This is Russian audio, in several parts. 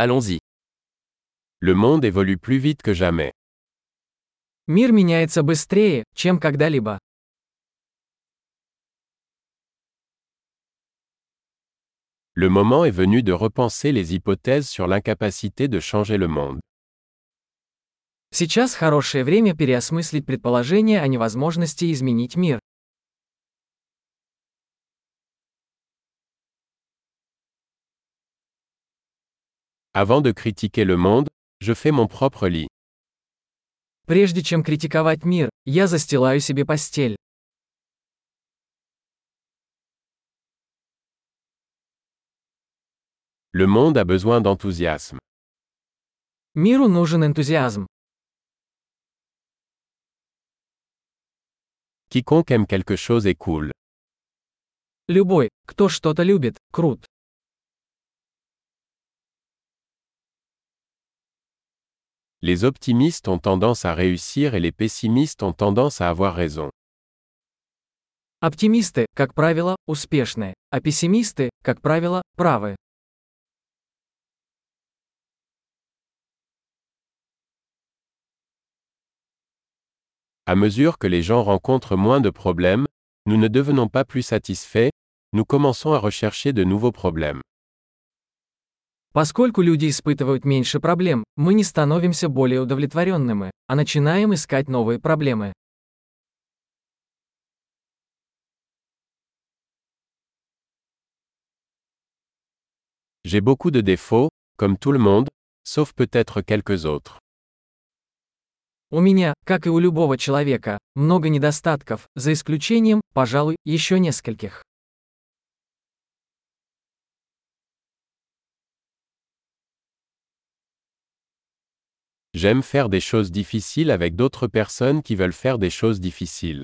Allons-y. Le monde évolue plus vite que jamais. Мир меняется быстрее, чем когда-либо. Le moment est venu de repenser les hypothèses sur l'incapacité de changer le monde. Сейчас хорошее время переосмыслить предположение о невозможности изменить мир. Avant de critiquer le monde, je fais mon propre lit. Прежде чем критиковать мир, я застилаю себе постель. Le monde a besoin d'enthousiasme. Миру нужен энтузиазм. Quiconque aime quelque chose est cool. Любой, кто что-то любит, крут. Les optimistes ont tendance à réussir et les pessimistes ont tendance à avoir raison. Оптимисты, как правило, успешны, а пессимисты, как правило, правы. À mesure que les gens rencontrent moins de problèmes, nous ne devenons pas plus satisfaits, nous commençons à rechercher de nouveaux problèmes. Поскольку люди испытывают меньше проблем, мы не становимся более удовлетворенными, а начинаем искать новые проблемы. J'ai beaucoup de défauts, comme tout le monde, sauf peut-être quelques autres. У меня, как и у любого человека, много недостатков, за исключением, пожалуй, еще нескольких. J'aime faire des choses difficiles avec d'autres personnes qui veulent faire des choses difficiles.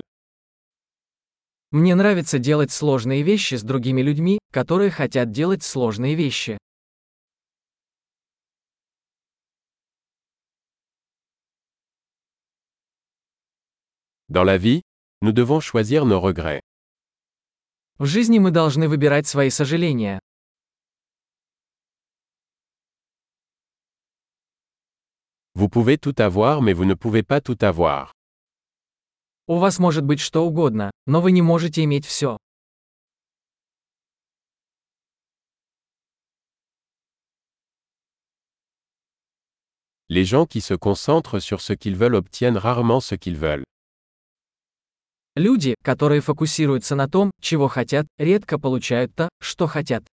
Мне нравится делать сложные вещи с другими людьми, которые хотят делать сложные вещи. Dans la vie, nous devons choisir nos regrets. В жизни мы должны выбирать свои сожаления. Vous pouvez tout avoir mais vous ne pouvez pas tout avoir. У вас может быть что угодно, но вы не можете иметь все. Les gens qui se concentrent sur ce qu'ils veulent obtiennent rarement ce qu'ils veulent. Люди, которые фокусируются на том, чего хотят, редко получают то, что хотят.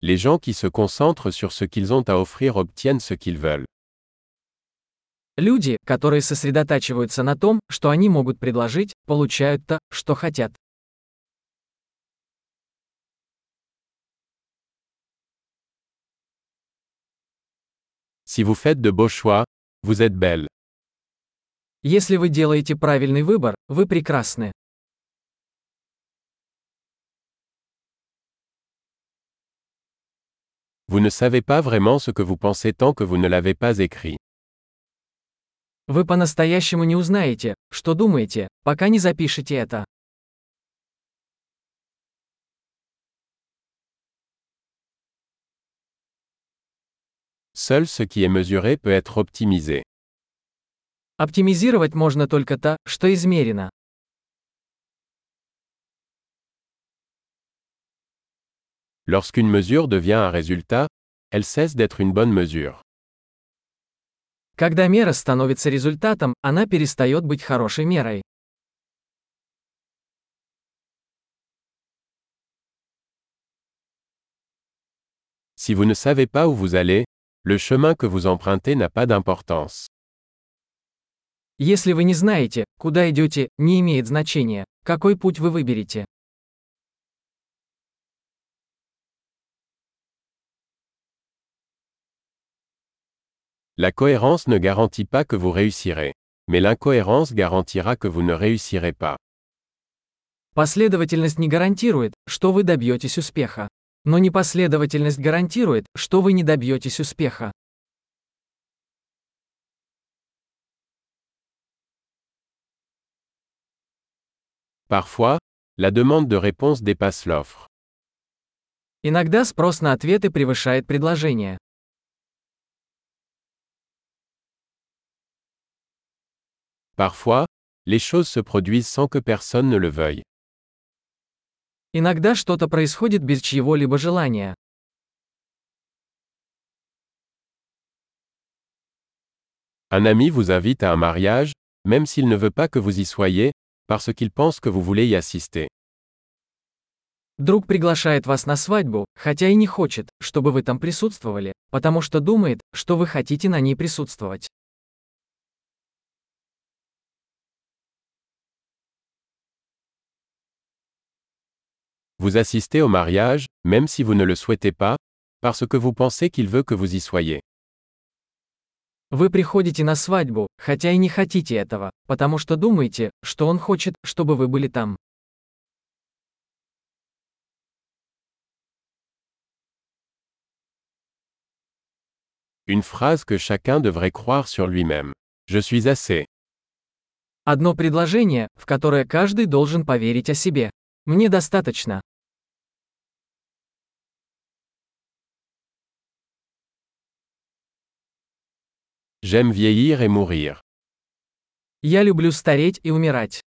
Les gens qui se concentrent sur ce qu'ils ont à offrir obtiennent ce qu'ils veulent. Люди, которые сосредотачиваются на том, что они могут предложить, получают то, что хотят. Si vous faites de beaux choix, vous êtes belle. Если вы делаете правильный выбор, вы прекрасны. Vous ne savez pas vraiment ce que vous pensez tant que vous ne l'avez pas écrit. Вы по-настоящему не узнаете, что думаете, пока не запишете это. Seul ce qui est mesuré peut être optimisé. Оптимизировать можно только то, что измерено. Lorsqu'une mesure devient un résultat, elle cesse d'être une bonne mesure. Когда мера становится результатом, она перестает быть хорошей мерой. Si vous ne savez pas où vous allez, le chemin que vous empruntez n'a pas d'importance. Если вы не знаете, куда идете, не имеет значения, какой путь вы выберете. La cohérence ne garantit pas que vous réussirez. Mais l'incohérence garantira que vous ne réussirez pas. Последовательность не гарантирует, что вы добьетесь успеха. Но непоследовательность гарантирует, что вы не добьетесь успеха. Parfois, La demande de réponse dépasse l'offre. Иногда спрос на ответы превышает предложение. Parfois, les choses se produisent sans que personne ne le veuille. Иногда что-то происходит без чьего-либо желания. Un ami vous invite à un mariage, même s'il ne veut pas que vous y soyez, parce qu'il pense que vous voulez y assister. Друг приглашает вас на свадьбу, хотя и не хочет, чтобы вы там присутствовали, потому что думает, что вы хотите на ней присутствовать. Vous assistez au mariage, même si vous ne le souhaitez pas, parce que vous pensez qu'il veut que vous y soyez. Вы приходите на свадьбу, хотя и не хотите этого, потому что думаете, что он хочет, чтобы вы были там. Une phrase que chacun devrait croire sur lui-même. Je suis assez. Одно предложение, в которое каждый должен поверить о себе. Мне достаточно. J'aime vieillir et mourir. Я люблю стареть и умирать.